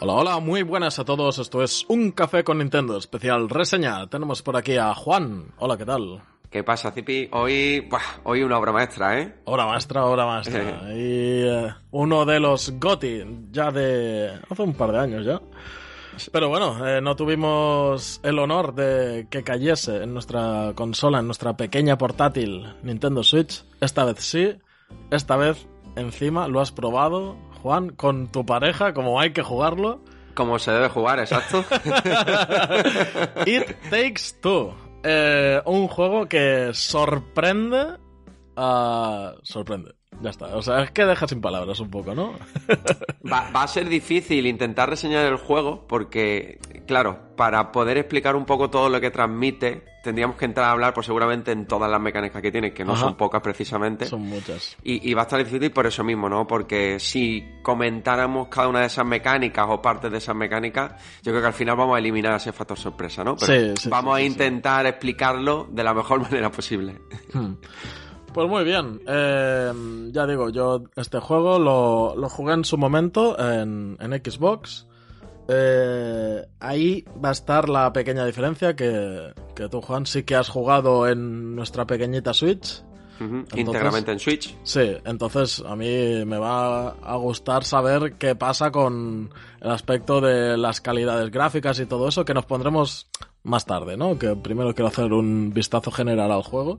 Hola, hola, muy buenas a todos. Esto es Un Café con Nintendo, especial reseña. Tenemos por aquí a Juan. Hola, ¿qué tal? ¿Qué pasa, Zipi? Hoy, hoy una obra maestra, ¿eh? Obra maestra, obra maestra. y eh, uno de los GOTI, ya de hace un par de años ya. Pero bueno, eh, no tuvimos el honor de que cayese en nuestra consola, en nuestra pequeña portátil Nintendo Switch. Esta vez sí, esta vez encima lo has probado, Juan, con tu pareja, como hay que jugarlo. Como se debe jugar, exacto. It Takes Two. Eh, un juego que sorprende. sorprende. Ya está. O sea, es que deja sin palabras un poco, ¿no? va, va, a ser difícil intentar reseñar el juego porque, claro, para poder explicar un poco todo lo que transmite, tendríamos que entrar a hablar, pues seguramente en todas las mecánicas que tiene, que no Ajá. son pocas precisamente. Son muchas. Y, y va a estar difícil por eso mismo, ¿no? Porque si comentáramos cada una de esas mecánicas o partes de esas mecánicas, yo creo que al final vamos a eliminar ese factor sorpresa, ¿no? Pero Sí, sí, vamos sí, a intentar explicarlo de la mejor manera posible. Hmm. Pues muy bien. Eh, ya digo, yo este juego lo, lo jugué en su momento en, en Xbox. Eh, ahí va a estar la pequeña diferencia que, que tú, Juan, sí que has jugado en nuestra pequeñita Switch. Íntegramente en Switch. Sí, entonces a mí me va a gustar saber qué pasa con el aspecto de las calidades gráficas y todo eso que nos pondremos más tarde, ¿no? Que primero quiero hacer un vistazo general al juego,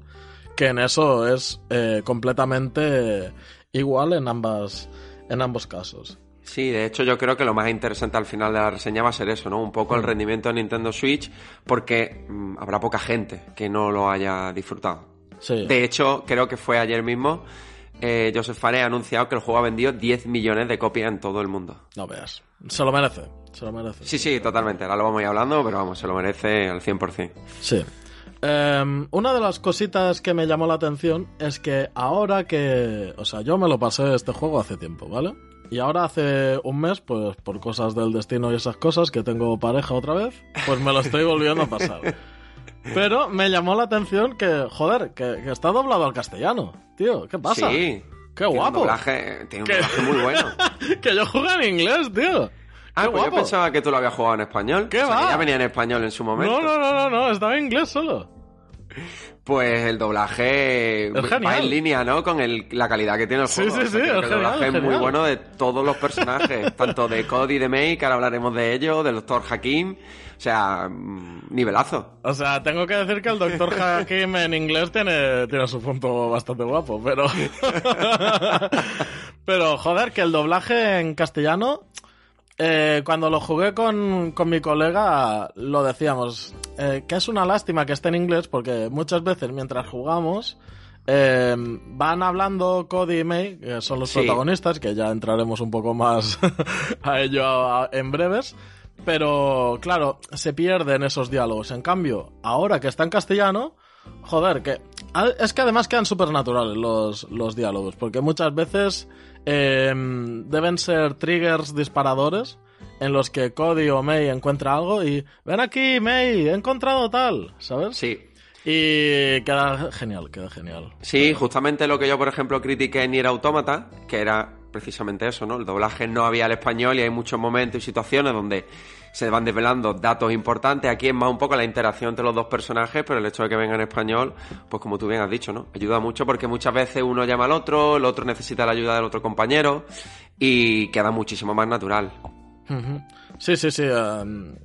que en eso es eh, completamente igual en ambas en ambos casos. Sí, de hecho yo creo que lo más interesante al final de la reseña va a ser eso, ¿no? Un poco el rendimiento de Nintendo Switch, porque mm, habrá poca gente que no lo haya disfrutado. Sí. De hecho, creo que fue ayer mismo, eh, Joseph Fares ha anunciado que el juego ha vendido 10 millones de copias en todo el mundo. No veas. Se lo merece. Se lo merece. Sí, sí, totalmente. Ahora lo vamos a ir hablando, pero vamos, se lo merece al 100%. Sí. Em, una de las cositas que me llamó la atención es que ahora que... O sea, yo me lo pasé este juego hace tiempo, ¿vale? Y ahora hace un mes, pues por cosas del destino y esas cosas, que tengo pareja otra vez, pues me lo estoy volviendo a pasar. Pero me llamó la atención que, joder, que, que está doblado al castellano. Tío, ¿qué pasa? Sí. ¡Qué Tiene guapo! Un doblaje, tiene un doblaje muy bueno. que yo jugué en inglés, tío. Ah, ¡Qué pues yo pensaba que tú lo habías jugado en español. ¿Qué O sea, que va? ya venía en español en su momento. No, no, no, no, no, estaba en inglés solo. Pues el doblaje va genial. en línea, ¿no? Con el- la calidad que tiene el Sí, juego. sí, O sea, sí, que el doblaje es muy bueno de todos los personajes, tanto de Cody y de May, que ahora hablaremos de ellos, del Doctor Hakim. O sea, mm, nivelazo. O sea, tengo que decir que el Dr. Hakim en inglés tiene, tiene su punto bastante guapo, pero... pero, joder, que el doblaje en castellano, eh, cuando lo jugué con, con mi colega, lo decíamos, eh, que es una lástima que esté en inglés, porque muchas veces mientras jugamos... eh, van hablando Cody y May, que son los Sí. protagonistas, que ya entraremos un poco más a ello a- en breves. Pero, claro, se pierden esos diálogos. En cambio, ahora que está en castellano, joder, que. Es que además quedan súper naturales los, los diálogos. Porque muchas veces eh, deben ser triggers disparadores en los que Cody o May encuentra algo y. Ven aquí, May, he encontrado tal, ¿sabes? Sí. Y queda genial, queda genial. Sí, justamente lo que yo, por ejemplo, critiqué en Nier Automata, que era precisamente eso, ¿no? El doblaje no había al español y hay muchos momentos y situaciones donde se van desvelando datos importantes. Aquí es más un poco la interacción entre los dos personajes, pero el hecho de que venga en español, pues como tú bien has dicho, ¿no? Ayuda mucho porque muchas veces uno llama al otro, el otro necesita la ayuda del otro compañero y queda muchísimo más natural. Sí, sí, sí. em,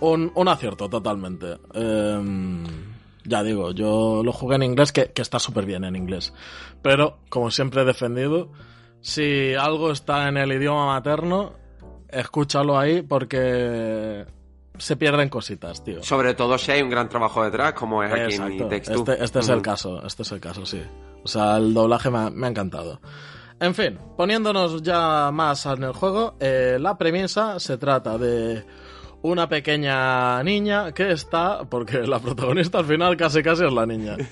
un, un acierto, totalmente. Em, ya digo, yo lo jugué en inglés, que, que está súper bien en inglés. Pero, como siempre he defendido, si algo está en el idioma materno, escúchalo ahí porque se pierden cositas, tío. Sobre todo si hay un gran trabajo detrás, como es aquí en Exacto. Text Two. Este, este es el caso, este es el caso, sí. O sea, el doblaje me ha, me ha encantado. En fin, poniéndonos ya más en el juego, eh, la premisa se trata de una pequeña niña que está, porque la protagonista al final casi casi es la niña.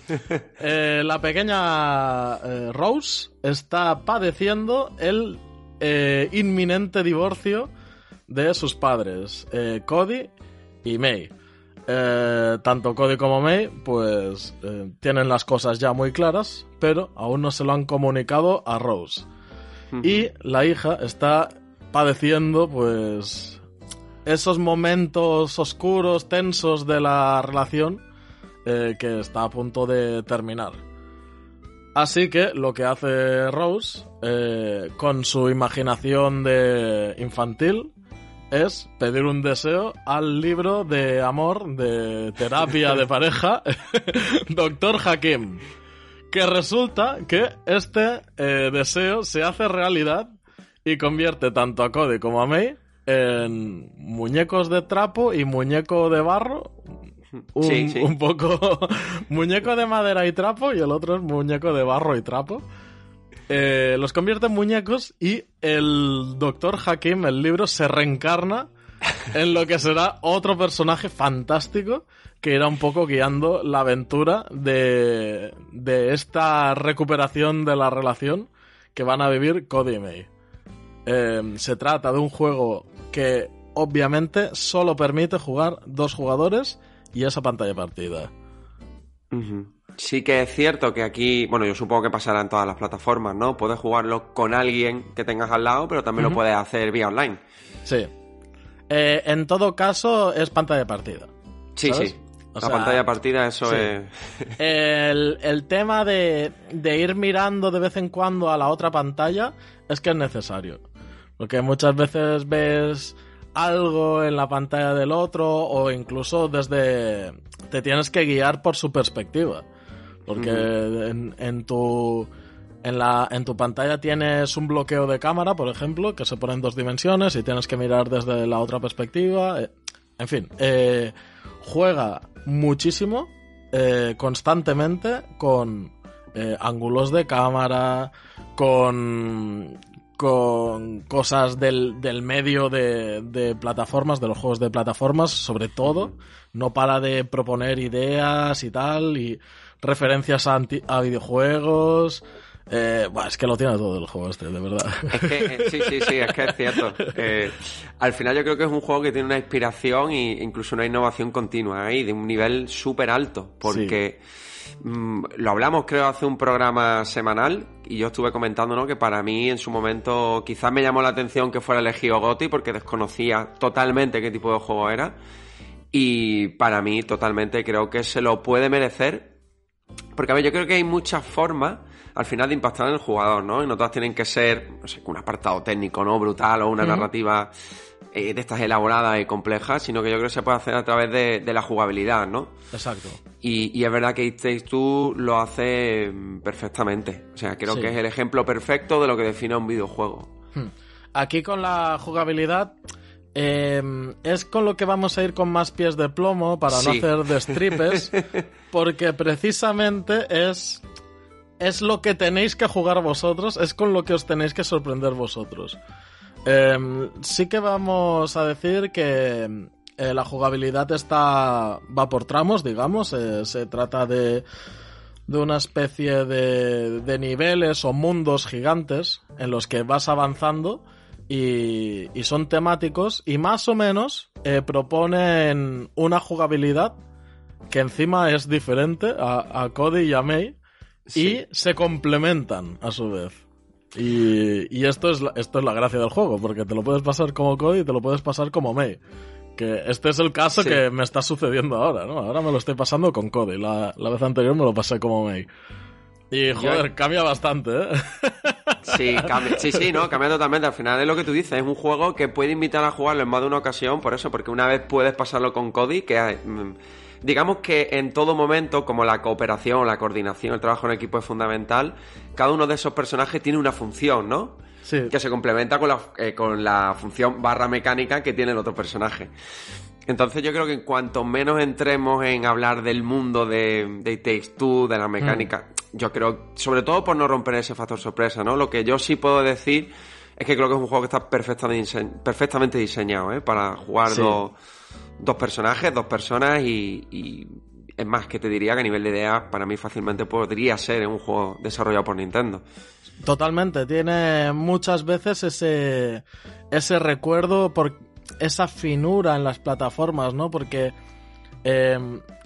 Eh, la pequeña eh, Rose está padeciendo el eh, inminente divorcio de sus padres, eh, Cody y May. Eh, tanto Cody como May, pues tienen las cosas ya muy claras, pero aún no se lo han comunicado a Rose. Y la hija está padeciendo, pues, esos momentos oscuros, tensos de la relación que está a punto de terminar. Así que lo que hace Rose, eh, con su imaginación de infantil, es pedir un deseo al libro de amor, de terapia de pareja, Doctor Hakim. Que resulta que este eh, deseo se hace realidad y convierte tanto a Cody como a May en muñecos de trapo y muñeco de barro. Un, Sí, sí. un poco muñeco de madera y trapo y el otro es muñeco de barro y trapo. Eh, los convierte en muñecos y el Doctor Hakim, el libro, se reencarna en lo que será otro personaje fantástico que irá un poco guiando la aventura de, de esta recuperación de la relación que van a vivir Cody y May. Eh, se trata de un juego que obviamente solo permite jugar dos jugadores y esa pantalla partida. Sí que es cierto que aquí, bueno, yo supongo que pasará en todas las plataformas, ¿no? Puedes jugarlo con alguien que tengas al lado, pero también lo puedes hacer vía online. Sí. Eh, en todo caso, es pantalla partida. Sí, ¿Sabes? sí. O la sea, pantalla partida, eso sí. es... El, el tema de, de ir mirando de vez en cuando a la otra pantalla es que es necesario. Porque muchas veces ves algo en la pantalla del otro o incluso desde... te tienes que guiar por su perspectiva. Porque en, en tu... En, la, en tu pantalla tienes un bloqueo de cámara, por ejemplo, que se pone en dos dimensiones y tienes que mirar desde la otra perspectiva. eh, En fin, eh, juega muchísimo, eh, constantemente, con eh, ángulos de cámara, con, con cosas del, del medio de, de plataformas, de los juegos de plataformas, sobre todo. No para de proponer ideas y tal, y referencias a, anti- a videojuegos. Eh, es que lo tiene todo el juego este, de verdad. Es que, eh, sí, sí, sí, es que es cierto. Eh, al final yo creo que es un juego que tiene una inspiración e incluso una innovación continua ahí, de un nivel súper alto, porque mm, lo hablamos creo hace un programa semanal y yo estuve comentando ¿no? que para mí en su momento quizás me llamó la atención que fuera elegido Gotti porque desconocía totalmente qué tipo de juego era y para mí totalmente creo que se lo puede merecer porque, a ver, yo creo que hay muchas formas al final de impactar en el jugador, ¿no? Y no todas tienen que ser, no sé, un apartado técnico, ¿no? Brutal o una narrativa eh, de estas elaboradas y complejas, sino que yo creo que se puede hacer a través de, de la jugabilidad, ¿no? Exacto. Y, y es verdad que It Two lo hace mm, perfectamente. O sea, creo Sí. que es el ejemplo perfecto de lo que define un videojuego. Hmm. Aquí con la jugabilidad eh, es con lo que vamos a ir con más pies de plomo para no hacer destripes, porque precisamente es es lo que tenéis que jugar vosotros, es con lo que os tenéis que sorprender vosotros. Eh, sí que vamos a decir que eh, la jugabilidad está va por tramos, digamos, eh, se trata de de una especie de, de niveles o mundos gigantes en los que vas avanzando y, y son temáticos y más o menos eh, proponen una jugabilidad que encima es diferente a, a Cody y a May Sí. y se complementan a su vez. Y, y esto, es la, esto es la gracia del juego, porque te lo puedes pasar como Cody y te lo puedes pasar como May. Que este es el caso Sí. que me está sucediendo ahora, ¿no? Ahora me lo estoy pasando con Cody. La, la vez anterior me lo pasé como May. Y joder, cambia bastante, ¿eh? Sí, cambia- sí, sí, no, cambia totalmente. Al final es lo que tú dices, es un juego que puede invitar a jugarlo en más de una ocasión, por eso, porque una vez puedes pasarlo con Cody, que mm, digamos que en todo momento, como la cooperación, la coordinación, el trabajo en equipo es fundamental, cada uno de esos personajes tiene una función, ¿no? Sí. Que se complementa con la, eh, con la función barra mecánica que tiene el otro personaje. Entonces yo creo que en cuanto menos entremos en hablar del mundo de, de Takes Two, de la mecánica, yo creo, sobre todo por no romper ese factor sorpresa, ¿no? Lo que yo sí puedo decir es que creo que es un juego que está perfectamente, dise- perfectamente diseñado, ¿eh? Para jugar Sí. dos, dos personajes, dos personas y, es más que te diría que a nivel de ideas para mí fácilmente podría ser un juego desarrollado por Nintendo. Totalmente, tiene muchas veces ese, ese recuerdo por esa finura en las plataformas, ¿no? Porque eh,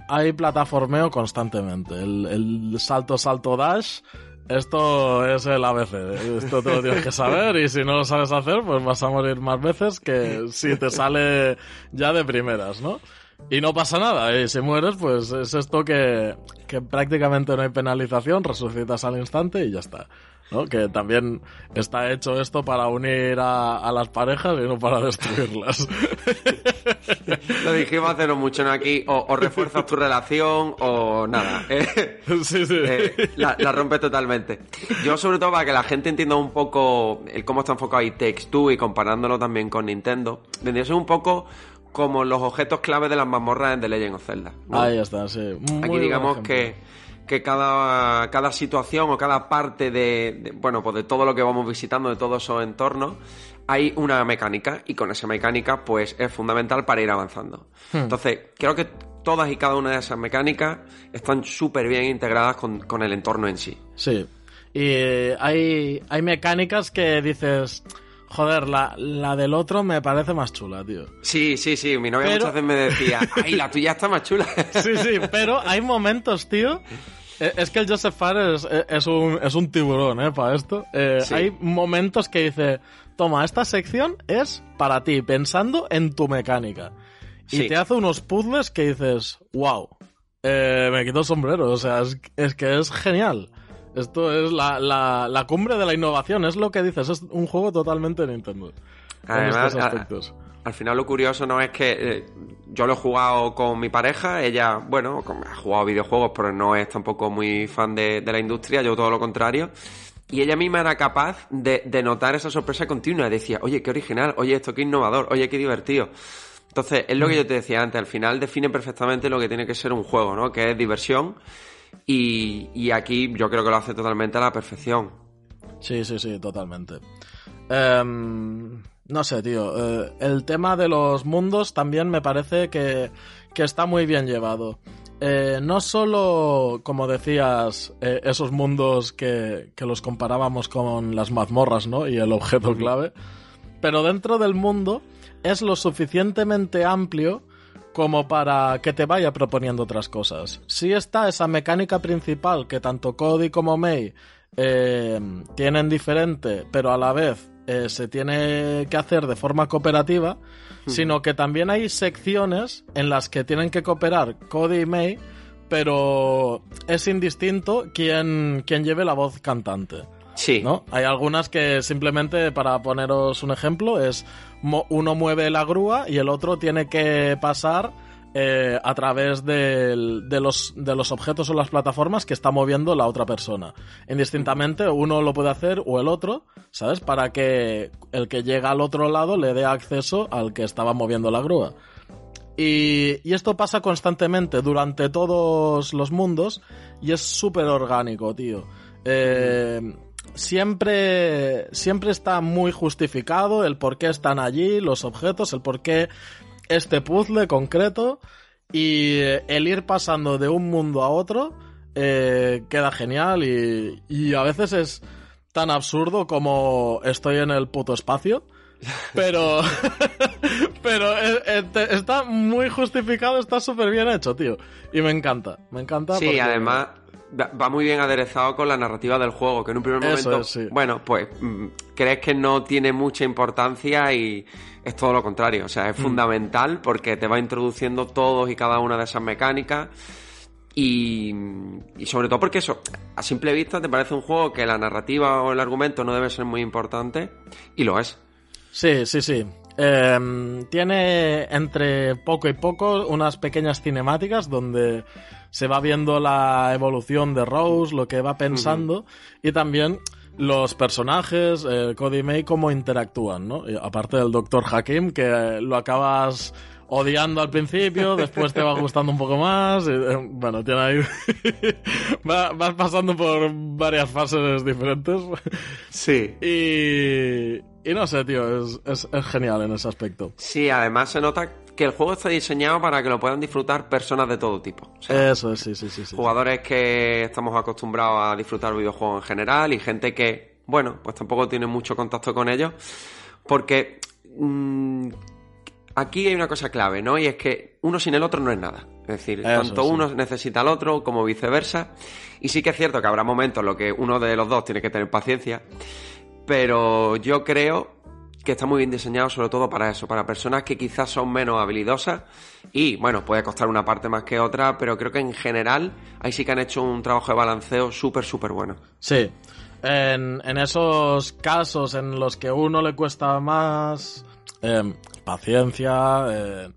hay plataformeo constantemente. El salto, salto, dash esto es el ABC. Esto te lo tienes que saber y si no lo sabes hacer, pues vas a morir más veces que si te sale ya de primeras, ¿no? Y no pasa nada, y si mueres, pues es esto que, que prácticamente no hay penalización, resucitas al instante y ya está. ¿No? Que también está hecho esto para unir a, a las parejas y no para destruirlas. Lo dijimos hace no mucho, ¿no? Aquí o, o refuerzas tu relación o nada. Eh, sí, sí. eh, la, la rompes totalmente. Yo, sobre todo, para que la gente entienda un poco el cómo está enfocado It Takes Two y comparándolo también con Nintendo, vendría a ser un poco como los objetos clave de las mazmorras en The Legend of Zelda. ¿no? Ahí está, sí. Muy Aquí digamos que, que cada, cada situación o cada parte de, de- bueno, pues de todo lo que vamos visitando, de todos esos entornos, hay una mecánica y con esa mecánica pues es fundamental para ir avanzando. Hmm. Entonces, creo que todas y cada una de esas mecánicas están súper bien integradas con, con el entorno en sí. Sí. Y eh, hay, hay mecánicas que dices, joder, la, la del otro me parece más chula, tío. Sí, sí, sí, mi novia Pero- muchas veces me decía, ay, la tuya está más chula. Sí, sí, pero hay momentos, tío. eh, Es que el Joseph Fares es, eh, es un, es un tiburón, ¿eh? Para esto. Eh, Sí. Hay momentos que dice, toma, esta sección es para ti, pensando en tu mecánica. Y Sí. te hace unos puzzles que dices, wow, eh, me quito el sombrero. O sea, es, es que es genial. Esto es la, la, la cumbre de la innovación, es lo que dices, es un juego totalmente Nintendo. en Además, estos a- aspectos. Al final lo curioso no es que eh, yo lo he jugado con mi pareja, ella, bueno, con- ha jugado videojuegos, pero no es tampoco muy fan de, de la industria, yo todo lo contrario. Y ella misma era capaz de, de notar esa sorpresa continua. Decía, oye, qué original, oye, esto qué innovador, oye, qué divertido. Entonces, es lo que yo te decía antes, al final define perfectamente lo que tiene que ser un juego, ¿no? Que es diversión. Y, y aquí yo creo que lo hace totalmente a la perfección. Sí, sí, sí, totalmente. Em, no sé, tío. eh, el tema de los mundos también me parece que, que está muy bien llevado. Eh, no solo, como decías, eh, esos mundos que, que los comparábamos con las mazmorras, ¿no? Y el objeto clave. Pero dentro del mundo es lo suficientemente amplio como para que te vaya proponiendo otras cosas. Si está esa mecánica principal que tanto Cody como May eh, tienen diferente, pero a la vez eh, se tiene que hacer de forma cooperativa, sino que también hay secciones en las que tienen que cooperar Cody y May, pero es indistinto quién, quién lleve la voz cantante. Sí. ¿no? Hay algunas que simplemente, para poneros un ejemplo, es uno mueve la grúa y el otro tiene que pasar eh, a través del- de, los, de los objetos o las plataformas que está moviendo la otra persona. Indistintamente, uno lo puede hacer o el otro, ¿sabes? Para que el que llega al otro lado le dé acceso al que estaba moviendo la grúa. Y, y esto pasa constantemente durante todos los mundos y es súper orgánico, tío. Eh, siempre, siempre está muy justificado el por qué están allí, los objetos, el por qué este puzzle concreto y eh, el ir pasando de un mundo a otro eh, queda genial y, y a veces es tan absurdo como estoy en el puto espacio. Pero, pero eh, eh, está muy justificado, está súper bien hecho, tío. Y me encanta, me encanta. Sí, porque- además va muy bien aderezado con la narrativa del juego, que en un primer momento, es, sí. bueno, pues mm, crees que no tiene mucha importancia y es todo lo contrario, o sea, Mm. es fundamental porque te va introduciendo todos y cada una de esas mecánicas y, y sobre todo porque eso, a simple vista te parece un juego que la narrativa o el argumento no debe ser muy importante y lo es. Sí, sí, sí. Em, tiene entre poco y poco unas pequeñas cinemáticas donde se va viendo la evolución de Rose, lo que va pensando y también los personajes, eh, Cody May, cómo interactúan, ¿no? Y aparte del Dr. Hakim, que eh, lo acabas odiando al principio, después te va gustando un poco más. y, eh, bueno, tiene ahí. Va- vas pasando por varias fases diferentes. Sí. Y, y no sé, tío, es, es, es genial en ese aspecto. Sí, además se nota que el juego está diseñado para que lo puedan disfrutar personas de todo tipo. O sea, Eso es, sí, sí, sí. sí. jugadores que estamos acostumbrados a disfrutar videojuegos en general y gente que, bueno, pues tampoco tiene mucho contacto con ellos. Porque mm, aquí hay una cosa clave, ¿no? Y es que uno sin el otro no es nada. Es decir, Eso tanto sí. uno necesita al otro como viceversa. Y sí que es cierto que habrá momentos en los que uno de los dos tiene que tener paciencia. Pero yo creo que está muy bien diseñado sobre todo para eso, para personas que quizás son menos habilidosas y bueno, puede costar una parte más que otra, pero creo que en general ahí sí que han hecho un trabajo de balanceo súper, súper bueno. Sí. En, en esos casos en los que uno le cuesta más eh, paciencia, eh,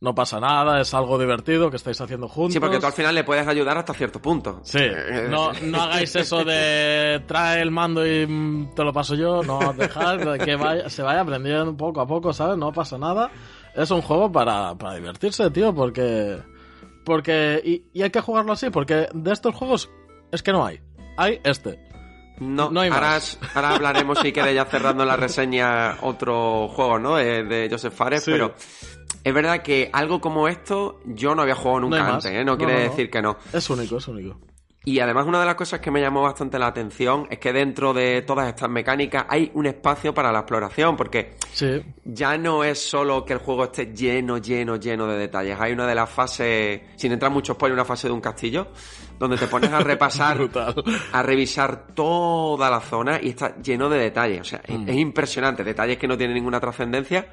no pasa nada, es algo divertido que estáis haciendo juntos. Sí, porque tú al final le puedes ayudar hasta cierto punto. Sí, Eh, no, no hagáis eso de trae el mando y te lo paso yo, no, dejad que vaya, se vaya aprendiendo poco a poco, ¿sabes? No pasa nada. Es un juego para, para divertirse, tío, porque... porque y, y hay que jugarlo así, porque de estos juegos es que no hay. Hay este. No, No hay ahora, más. ahora hablaremos si quieres ya cerrando la reseña otro juego, ¿no? De, de Joseph Fares, Sí. pero es verdad que algo como esto yo no había jugado No nunca más. antes, ¿eh? No, No, quiere no, no. decir que no. Es único, es único. Y además una de las cosas que me llamó bastante la atención es que dentro de todas estas mecánicas hay un espacio para la exploración, porque Sí, ya no es solo que el juego esté lleno, lleno, lleno de detalles. Hay una de las fases, sin entrar mucho spoiler, una fase de un castillo, donde te pones a repasar, a revisar toda la zona y está lleno de detalles. O sea, es- Mm. es impresionante. Detalles que no tienen ninguna trascendencia,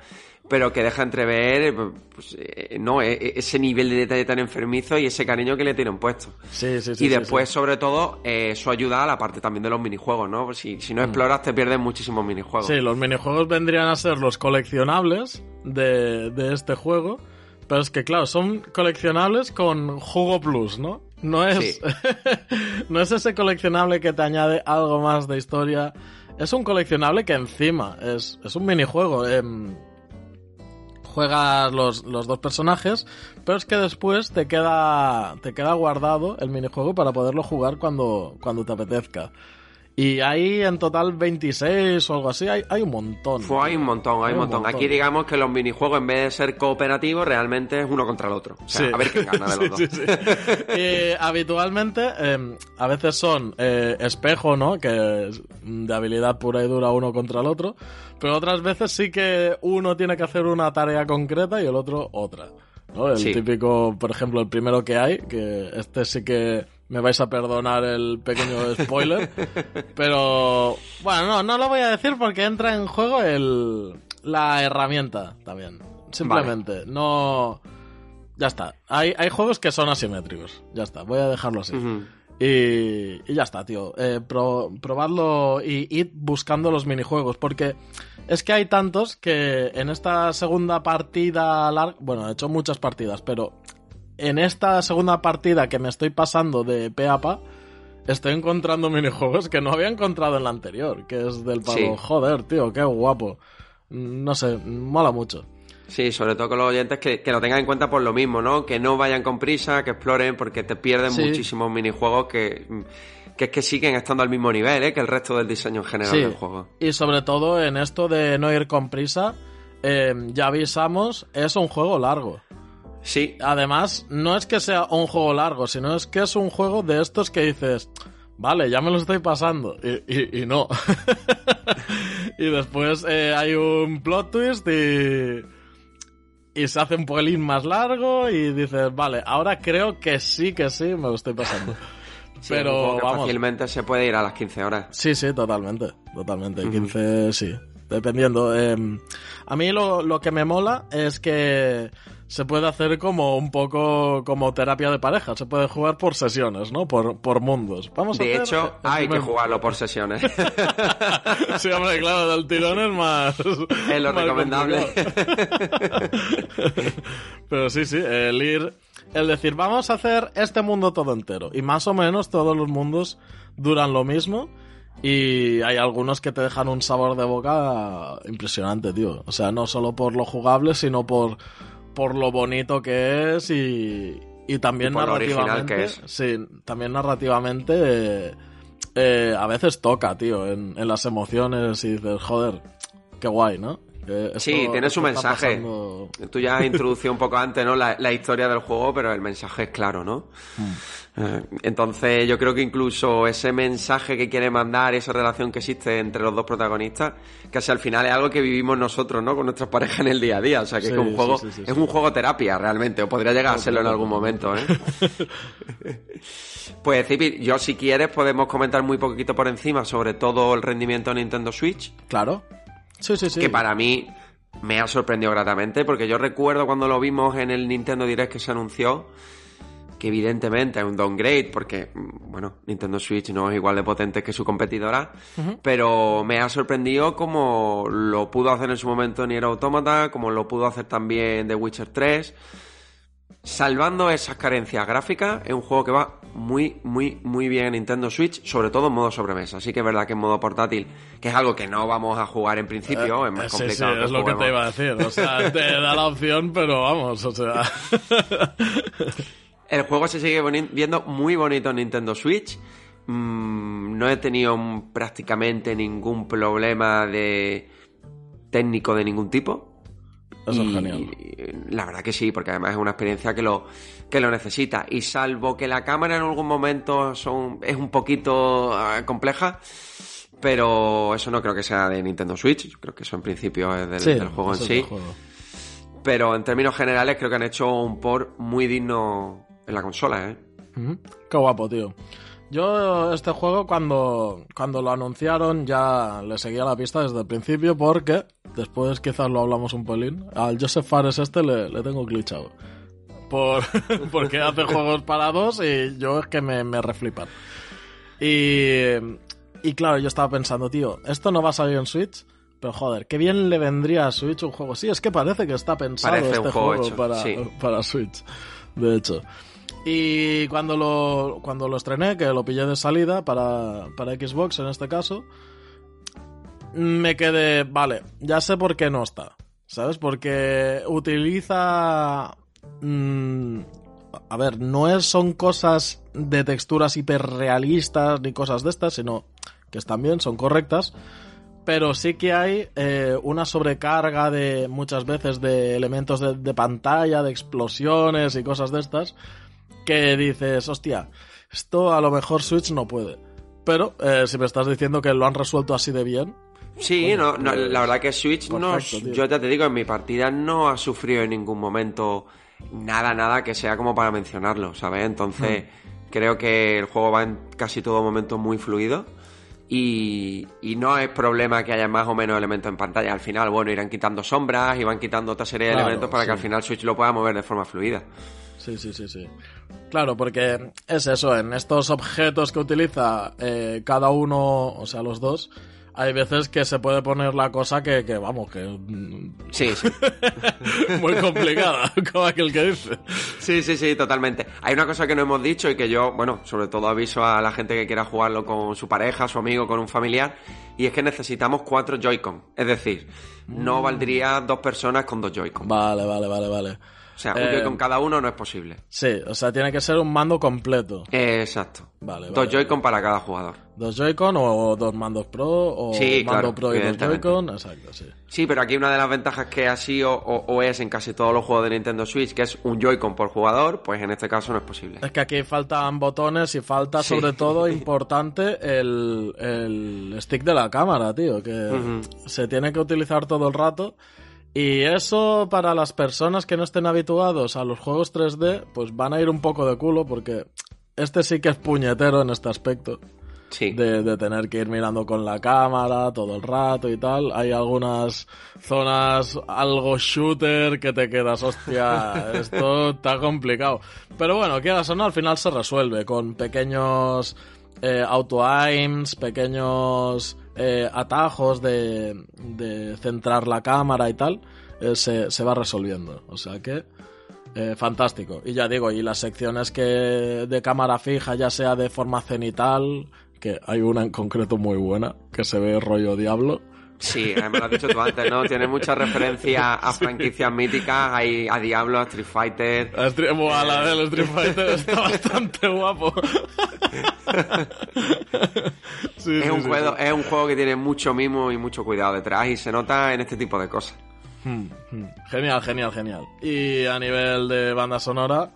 pero que deja entrever eh, pues, eh, no, e- e- ese nivel de detalle tan enfermizo y ese cariño que le tienen puesto. Sí, sí, sí. y después, sobre todo, eh, eso ayuda a la parte también de los minijuegos, ¿no? Si, si no exploras, te pierdes muchísimos minijuegos. Sí, los minijuegos vendrían a ser los coleccionables de, de este juego. Pero es que, claro, son coleccionables con jugo plus, ¿no? No es, Sí. no es ese coleccionable que te añade algo más de historia. Es un coleccionable que encima es, es un minijuego. em, juegas los, los dos personajes, pero es que después te queda, te queda guardado el minijuego para poderlo jugar cuando, cuando te apetezca. Y hay en total 26 o algo así, hay, hay un montón. Fue, hay un montón, hay un montón. montón. Aquí digamos que los minijuegos, en vez de ser cooperativos, realmente es uno contra el otro. O sea, Sí. a ver quién gana de los Sí, dos. sí. Y habitualmente, eh, a veces son eh, espejo, ¿no? Que es de habilidad pura y dura uno contra el otro. Pero otras veces sí que uno tiene que hacer una tarea concreta y el otro otra. ¿no? El típico, por ejemplo, el primero que hay, que este sí que me vais a perdonar el pequeño spoiler. pero bueno, no, no lo voy a decir porque entra en juego el, la herramienta también. Simplemente, no... Ya está. Hay, hay juegos que son asimétricos. Ya está. Voy a dejarlo así. Y, y ya está, tío. Eh, pro- probadlo y id buscando los minijuegos. Porque es que hay tantos que en esta segunda partida larga. Bueno, he hecho muchas partidas, pero en esta segunda partida que me estoy pasando de pe a pa, estoy encontrando minijuegos que no había encontrado en la anterior. Que es del palo. Sí. Joder, tío, qué guapo. No sé, mola mucho. Sí, sobre todo con los oyentes que, que lo tengan en cuenta por lo mismo, ¿no? Que no vayan con prisa, que exploren, porque te pierden Sí. muchísimos minijuegos que, que es que siguen estando al mismo nivel, ¿eh? Que el resto del diseño en general Sí, del juego. y sobre todo en esto de no ir con prisa, eh, ya avisamos, es un juego largo. Sí, Además, no es que sea un juego largo, sino es que es un juego de estos que dices, vale, ya me lo estoy pasando, y, y- y no. y después eh, hay un plot twist y... Y se hace un pelín más largo y dices, vale, ahora creo que sí, que sí, me lo estoy pasando. sí, Pero vamos. fácilmente se puede ir a las 15 horas. Sí, sí, totalmente. Totalmente. 15, sí. Dependiendo. Eh, a mí lo, lo que me mola es que se puede hacer como un poco como terapia de pareja. Se puede jugar por sesiones, ¿no? Por, por mundos. Vamos a De hacer hecho, hay que jugarlo por sesiones. sí, hombre, claro, del tirón es más. es lo más recomendable. Pero sí, sí, el ir. El decir, vamos a hacer este mundo todo entero. Y más o menos todos los mundos duran lo mismo. Y hay algunos que te dejan un sabor de boca impresionante, tío. O sea, no solo por lo jugable, sino por, por lo bonito que es y, y también Y narrativamente. que es. Sí, también narrativamente. eh, eh, a veces toca, tío, en, en las emociones y dices, joder, qué guay, ¿no? sí, tiene su mensaje. Tú ya has introducido un poco antes, ¿no? La, historia del juego, pero el mensaje es claro, ¿no? Hmm. Eh, entonces yo creo que incluso ese mensaje que quiere mandar, esa relación que existe entre los dos protagonistas, casi al final es algo que vivimos nosotros, ¿no? Con nuestras parejas en el día a día. O sea que es un juego, es un juego terapia realmente, o podría llegar a serlo en algún momento, ¿eh? pues Zipi, yo si quieres podemos comentar muy poquito por encima sobre todo el rendimiento de Nintendo Switch. Claro. Sí, sí, sí. Que para mí me ha sorprendido gratamente, porque yo recuerdo cuando lo vimos en el Nintendo Direct que se anunció, que evidentemente es un downgrade, porque, bueno, Nintendo Switch no es igual de potente que su competidora, pero me ha sorprendido como lo pudo hacer en su momento Nier Automata, como lo pudo hacer también The Witcher 3 salvando esas carencias gráficas, es un juego que va muy, muy, muy bien en Nintendo Switch, sobre todo en modo sobremesa. Así que es verdad que en modo portátil, que es algo que no vamos a jugar en principio, es más eh, complicado. Sí, sí, es lo que te iba a decir. O sea, te da la opción, pero vamos, o sea. El juego se sigue viendo muy bonito en Nintendo Switch. Mm, no he tenido prácticamente ningún problema de técnico de ningún tipo. Eso es genial. La verdad que sí, porque además es una experiencia que lo, que lo necesita. Y salvo que la cámara en algún momento son, es un poquito ah, compleja, pero eso no creo que sea de Nintendo Switch. Yo creo que eso en principio es del, juego en sí. Pero en términos generales creo que han hecho un port muy digno en la consola, ¿eh? Qué guapo, tío. Yo este juego cuando, cuando lo anunciaron ya le seguía la pista desde el principio porque después quizás lo hablamos un pelín. Al Joseph Fares este le, tengo glitchado. Por, porque hace juegos para dos y yo es que me, me reflipan. Y, y claro, yo estaba pensando, tío, esto no va a salir en Switch, pero joder, qué bien le vendría a Switch un juego. Sí, es que parece que está pensado este juego, para, para Switch, de hecho. Y cuando lo, cuando lo estrené, que lo pillé de salida para, para Xbox en este caso, me quedé, vale, ya sé por qué no está. ¿Sabes? Porque utiliza... Mm, a ver, no es, son cosas de texturas hiperrealistas ni cosas de estas, sino que están bien, son correctas. Pero sí que hay eh, una sobrecarga de muchas veces de elementos de, de pantalla, de explosiones y cosas de estas que dices, hostia, esto a lo mejor Switch no puede. Pero eh, si me estás diciendo que lo han resuelto así de bien. Sí, no, la pues, verdad que Switch no. Yo ya te digo, en mi partida no ha sufrido en ningún momento nada, nada que sea como para mencionarlo, ¿sabes? Entonces, hmm. creo que el juego va en casi todo momento muy fluido. Y, y, no es problema que haya más o menos elementos en pantalla. Al final, bueno, irán quitando sombras y van quitando otra serie de elementos para que al final Switch lo pueda mover de forma fluida. Sí, sí, sí, sí. Claro, porque es eso, en estos objetos que utiliza eh, cada uno, o sea, los dos, hay veces que se puede poner la cosa que, que vamos, que... Sí, sí. Muy complicada, como aquel que dice. Sí, sí, sí, totalmente. Hay una cosa que no hemos dicho y que yo, bueno, sobre todo aviso a la gente que quiera jugarlo con su pareja, su amigo, con un familiar, y es que necesitamos cuatro Joy-Con. Es decir, no mm. valdría dos personas con dos Joy-Con. Vale, vale, vale, vale. O sea, un Joy con eh, cada uno no es posible. Sí, o sea, tiene que ser un mando completo. exacto. Vale, Dos Joy-Con para cada jugador. Dos Joy-Con o dos mandos Pro o mando Pro y dos Joy-Con, exacto, sí. Sí, pero aquí una de las ventajas que ha sido o, es en casi todos los juegos de Nintendo Switch, que es un Joy-Con por jugador, pues en este caso no es posible. Es que aquí faltan botones y falta sobre todo importante el, el, stick de la cámara, tío, que se tiene que utilizar todo el rato. Y eso para las personas que no estén habituados a los juegos 3D, pues van a ir un poco de culo porque este sí que es puñetero en este aspecto. Sí. De, tener que ir mirando con la cámara todo el rato y tal. Hay algunas zonas algo shooter que te quedas, hostia, esto está complicado. Pero bueno, quieras o no, al final se resuelve con pequeños eh, auto-aims, pequeños eh, atajos de, de, centrar la cámara y tal, eh, se, se, va resolviendo. O sea que, eh, fantástico. Y ya digo, y las secciones que de cámara fija, ya sea de forma cenital, que hay una en concreto muy buena, que se ve rollo diablo. Sí, me lo has dicho tú antes, ¿no? Tiene mucha referencia a franquicias míticas, hay a Diablo, a Street Fighter. A Street, la del Street Fighter está bastante guapo. es, un juego, es un juego que tiene mucho mimo y mucho cuidado detrás y se nota en este tipo de cosas. Hmm, hmm. Genial, genial, genial. Y a nivel de banda sonora,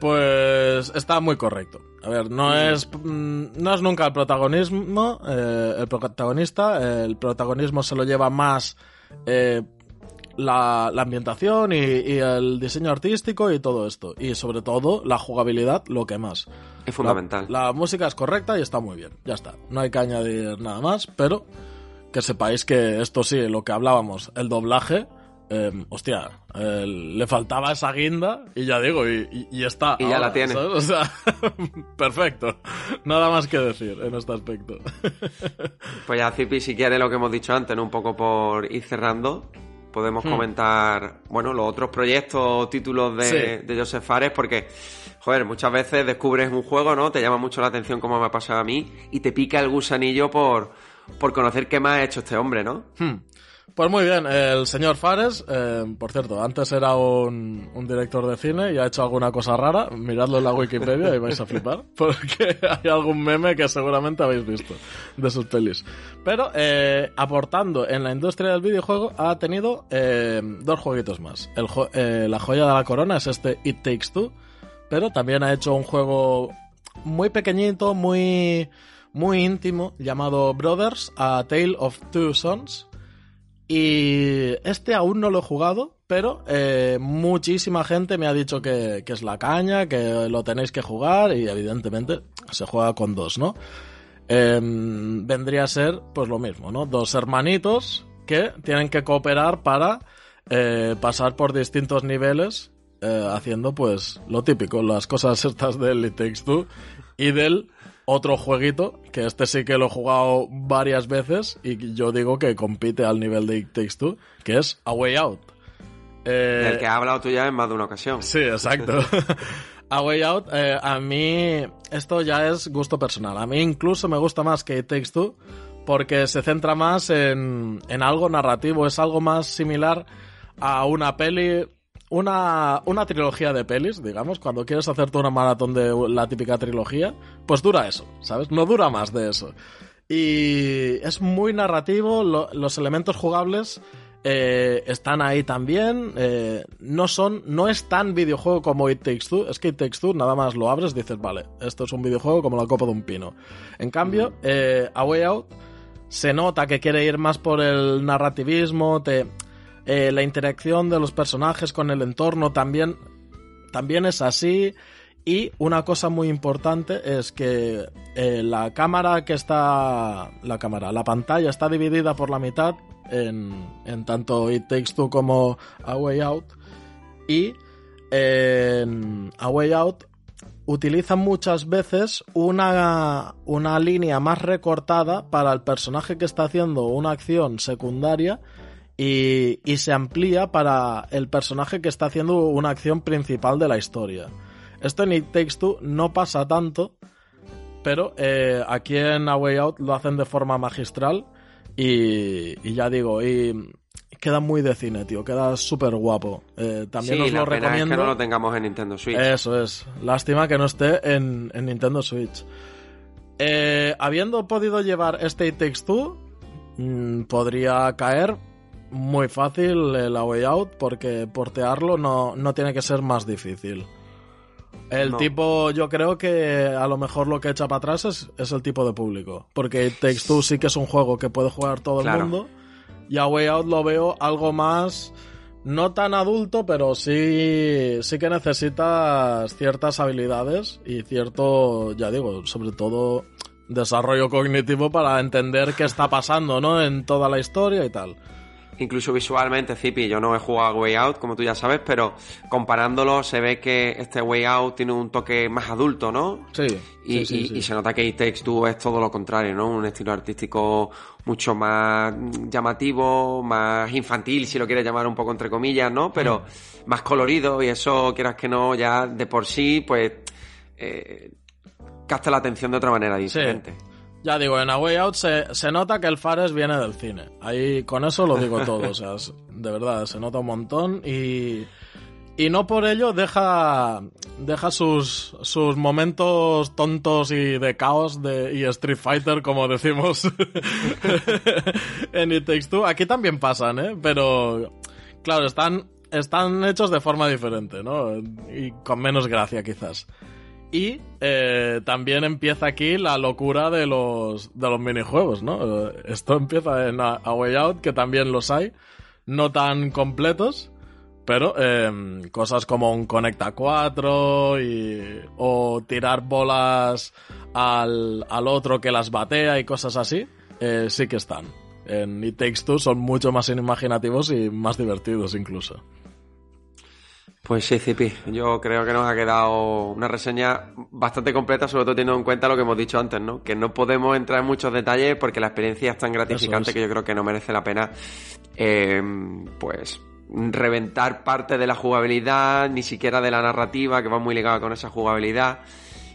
pues está muy correcto. A ver, no es mm, no es nunca el protagonismo, eh, el protagonista, el protagonismo se lo lleva más eh, la, ambientación y, el diseño artístico y todo esto. Y sobre todo la jugabilidad, lo que más. Es fundamental. La, música es correcta y está muy bien. Ya está. No hay que añadir nada más, pero que sepáis que esto sí, lo que hablábamos, el doblaje. Em, hostia, le faltaba esa guinda y ya digo, y, está. Y ya la tiene. O sea, perfecto. Nada más que decir en este aspecto. pues ya, Zipi, si quiere lo que hemos dicho antes, un poco por ir cerrando, podemos hmm. comentar, bueno, los otros proyectos o títulos de, de, Joseph Fares, porque, joder, muchas veces descubres un juego, ¿no? Te llama mucho la atención como me ha pasado a mí y te pica el gusanillo por, por conocer qué más ha hecho este hombre, ¿no? Hmm. Pues muy bien, el señor Fares, eh, por cierto, antes era un, director de cine y ha hecho alguna cosa rara. Miradlo en la Wikipedia y vais a flipar, porque hay algún meme que seguramente habéis visto de sus pelis. Pero eh, aportando en la industria del videojuego ha tenido eh, dos jueguitos más. La joya de la corona es este It Takes Two, pero también ha hecho un juego muy pequeñito, muy, muy íntimo, llamado Brothers, A Tale of Two Sons y este aún no lo he jugado, pero eh, muchísima gente me ha dicho que, es la caña, que lo tenéis que jugar y evidentemente se juega con dos, ¿no? Em, vendría a ser pues lo mismo, ¿no? Dos hermanitos que tienen que cooperar para eh, pasar por distintos niveles eh, haciendo pues lo típico, las cosas estas del It Takes Two y del otro jueguito, que este sí que lo he jugado varias veces y yo digo que compite al nivel de It Takes Two, que es A Way Out. Eh, el que ha hablado tú ya en más de una ocasión. Sí, exacto. a Way Out, eh, a mí esto ya es gusto personal. A mí incluso me gusta más que It Takes Two porque se centra más en, en algo narrativo, es algo más similar a una peli una, una trilogía de pelis, digamos, cuando quieres hacerte una maratón de la típica trilogía, pues dura eso, ¿sabes? No dura más de eso. Y es muy narrativo, los elementos jugables eh, están ahí también. Eh, no son, no es tan videojuego como It Takes Two. Es que It Takes Two nada más lo abres dices, vale, esto es un videojuego como la copa de un pino. En cambio, eh, A Way Out se nota que quiere ir más por el narrativismo, te, eh, la interacción de los personajes con el entorno también, también es así. Y una cosa muy importante es que eh, la cámara que está. La cámara, la pantalla está dividida por la mitad en, en tanto It Takes Two como A Way Out. Y A Way Out utilizan muchas veces una, una línea más recortada para el personaje que está haciendo una acción secundaria y, se amplía para el personaje que está haciendo una acción principal de la historia. Esto en It Takes Two no pasa tanto, pero eh, aquí en A Way Out lo hacen de forma magistral y, ya digo, y queda muy de cine, tío, queda súper guapo. Eh, también os lo recomiendo. que no lo tengamos en Nintendo Switch. Eso es, lástima que no esté en, Nintendo Switch. Eh, habiendo podido llevar este It Takes Two, mm, podría caer muy fácil el Way Out porque portearlo no, no tiene que ser más difícil. El tipo, yo creo que a lo mejor lo que echa para atrás es, el tipo de público. Porque Takes Two sí que es un juego que puede jugar todo el mundo. Y a Way Out lo veo algo más. No tan adulto, pero sí, sí que necesitas ciertas habilidades y cierto, ya digo, sobre todo desarrollo cognitivo para entender qué está pasando, ¿no? En toda la historia y tal incluso visualmente, Zipi, yo no he jugado Way Out, como tú ya sabes, pero comparándolo se ve que este Way Out tiene un toque más adulto, ¿no? Sí. Y, se nota que It Takes Two es todo lo contrario, ¿no? Un estilo artístico mucho más llamativo, más infantil, si lo quieres llamar un poco entre comillas, ¿no? Pero mm. más colorido y eso, quieras que no, ya de por sí, pues... Eh, capta la atención de otra manera diferente. Ya digo, en A Way Out se, nota que el Fares viene del cine. Ahí con eso lo digo todo. o sea, de verdad, se nota un montón y, y no por ello deja, deja sus, sus momentos tontos y de caos de, y Street Fighter, como decimos en It Takes Two. Aquí también pasan, ¿eh? Pero, claro, están, están hechos de forma diferente, ¿no? Y con menos gracia, quizás. Y eh, también empieza aquí la locura de los, de los minijuegos, ¿no? Esto empieza en A Way Out, que también los hay, no tan completos, pero eh, cosas como un Conecta 4 y, o tirar bolas al, al, otro que las batea y cosas así, eh, sí que están. En It Takes Two son mucho más imaginativos y más divertidos incluso. Pues sí, Zipi, yo creo que nos ha quedado una reseña bastante completa, sobre todo teniendo en cuenta lo que hemos dicho antes, ¿no? Que no podemos entrar en muchos detalles porque la experiencia es tan gratificante es. que yo creo que no merece la pena, eh, pues, reventar parte de la jugabilidad, ni siquiera de la narrativa, que va muy ligada con esa jugabilidad.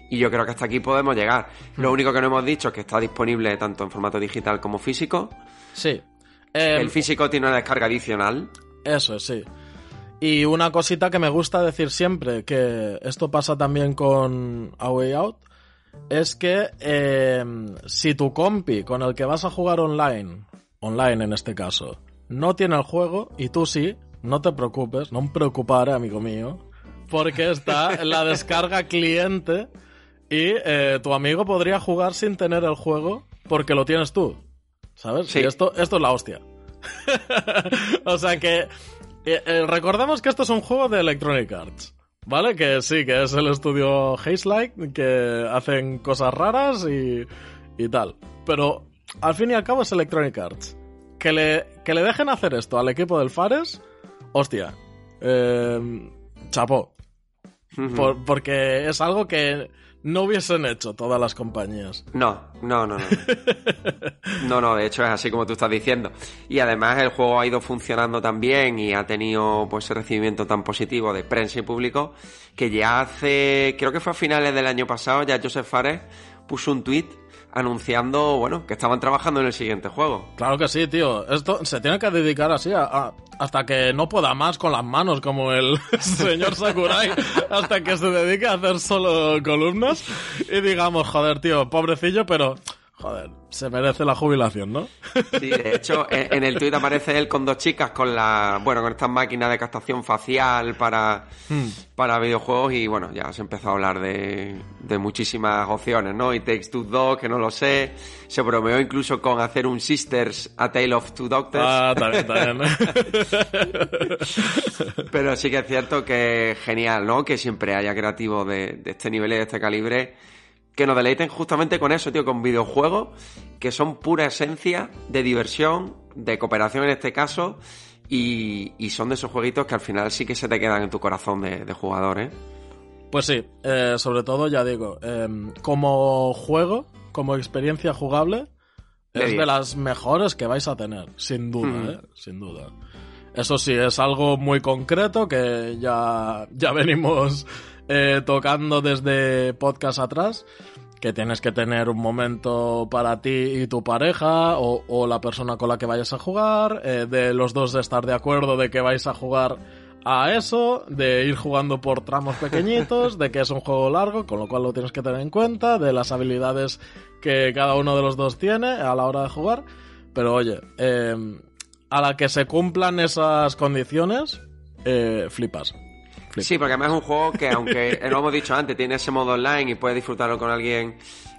Y yo creo que hasta aquí podemos llegar. Lo único que no hemos dicho es que está disponible tanto en formato digital como físico. Sí. Eh, el físico tiene una descarga adicional. Eso, sí. Y una cosita que me gusta decir siempre, que esto pasa también con A Way Out, es que eh, si tu compi con el que vas a jugar online, online en este caso, no tiene el juego y tú sí, no te preocupes, no me preocuparé, amigo mío, porque está en la descarga cliente y eh, tu amigo podría jugar sin tener el juego porque lo tienes tú. ¿Sabes? Sí. Y esto, esto es la hostia. o sea que eh, eh, recordemos que esto es un juego de Electronic Arts. ¿Vale? Que sí, que es el estudio Haze-like, que hacen cosas raras y, y tal. Pero al fin y al cabo es Electronic Arts. Que le, que le dejen hacer esto al equipo del Fares, hostia. Eh, chapó. Por, porque es algo que no hubiesen hecho todas las compañías. No, no, no, no. No, no, de hecho es así como tú estás diciendo. Y además el juego ha ido funcionando tan bien y ha tenido pues ese recibimiento tan positivo de prensa y público que ya hace, creo que fue a finales del año pasado, ya Joseph Fares puso un tweet anunciando, bueno, que estaban trabajando en el siguiente juego. Claro que sí, tío. Esto se tiene que dedicar así a, hasta que no pueda más con las manos, como el señor Sakurai, hasta que se dedique a hacer solo columnas y digamos, joder, tío, pobrecillo, pero joder, se merece la jubilación, ¿no? Sí, de hecho, en, en el tuit aparece él con dos chicas con la, bueno, con estas máquinas de captación facial para, hmm. para videojuegos y bueno, ya se empezó a hablar de, de muchísimas opciones, ¿no? Y Takes Two Dog, que no lo sé, se bromeó incluso con hacer un Sisters A Tale of Two Doctors. Ah, también, también. Pero sí que es cierto que genial, ¿no? Que siempre haya creativos de, de este nivel y de este calibre que nos deleiten justamente con eso, tío, con videojuegos que son pura esencia de diversión, de cooperación en este caso, y, y son de esos jueguitos que al final sí que se te quedan en tu corazón de, de jugador, ¿eh? Pues sí, eh, sobre todo, ya digo, eh, como juego, como experiencia jugable, De es de las mejores que vais a tener, sin duda, Mm. ¿eh? Sin duda. Eso sí, es algo muy concreto que ya, ya venimos eh, tocando desde podcast atrás, que tienes que tener un momento para ti y tu pareja o, la persona con la que vayas a jugar, eh, de los dos de estar de acuerdo de que vais a jugar a eso, de ir jugando por tramos pequeñitos, de que es un juego largo, con lo cual lo tienes que tener en cuenta, de las habilidades que cada uno de los dos tiene a la hora de jugar. Pero oye, eh, a la que se cumplan esas condiciones, flipas. Sí, porque además es un juego que, aunque lo hemos dicho antes, tiene ese modo online y puedes disfrutarlo con alguien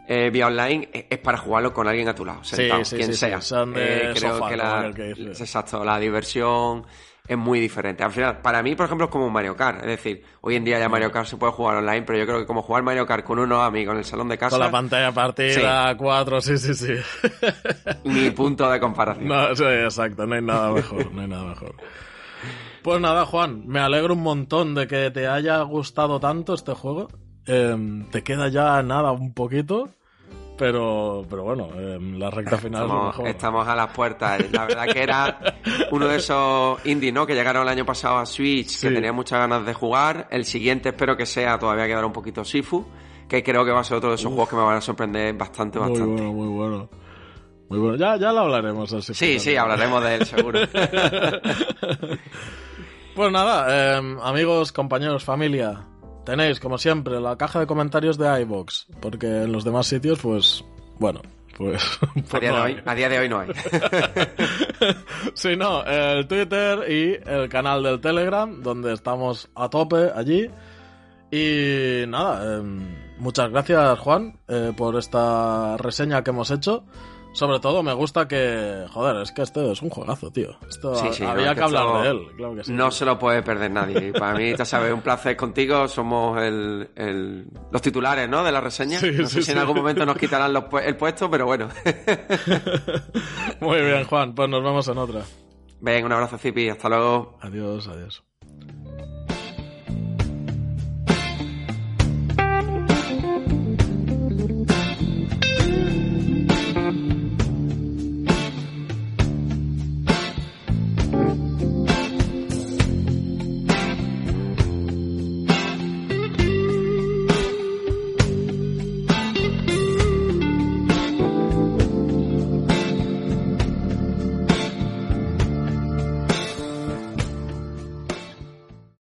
eh, vía online, es, para jugarlo con alguien a tu lado, sentado, sí, quien sí, sea. sí, Eh, creo sofá, que la, que es exacto, la diversión es muy diferente. Al final, para mí, por ejemplo, es como un Mario Kart. Es decir, hoy en día ya Mario Kart se puede jugar online, pero yo creo que como jugar Mario Kart con unos amigos en el salón de casa, Con la pantalla partida, 4, sí, sí, sí. mi punto de comparación. No, sí, exacto, no hay nada mejor, no hay nada mejor. Pues nada, Juan, me alegro un montón de que te haya gustado tanto este juego. Eh, te queda ya nada, un poquito, pero, pero bueno, eh, la recta final es Estamos, mejor. estamos a las puertas. La verdad que era uno de esos indies, ¿no? Que llegaron el año pasado a Switch, Sí. que tenía muchas ganas de jugar. El siguiente espero que sea, todavía quedará un poquito Sifu, que creo que va a ser otro de esos juegos que me van a sorprender bastante, Muy bastante. bueno, muy bueno. Muy bueno. Ya, ya lo hablaremos así. Sí, sí, hablaremos de él, seguro. Pues nada, em, amigos, compañeros, familia, tenéis como siempre la caja de comentarios de iBox, porque en los demás sitios, pues, bueno, pues... a, día de hoy, a día de hoy no hay. sí, no, el Twitter y el canal del Telegram, donde estamos a tope allí. Y nada, em, muchas gracias Juan eh, por esta reseña que hemos hecho. Sobre todo me gusta que, joder, es que esto es un juegazo, tío. Esto había que, hablar de él, claro que sí. No se lo puede perder nadie. para mí, ya sabes, un placer contigo. Somos el, los titulares, ¿no? De la reseña. no sé si en algún momento nos quitarán el puesto, pero bueno. Muy bien, Juan. Pues nos vemos en otra. Ven, un abrazo, Zipi. Hasta luego. Adiós, adiós.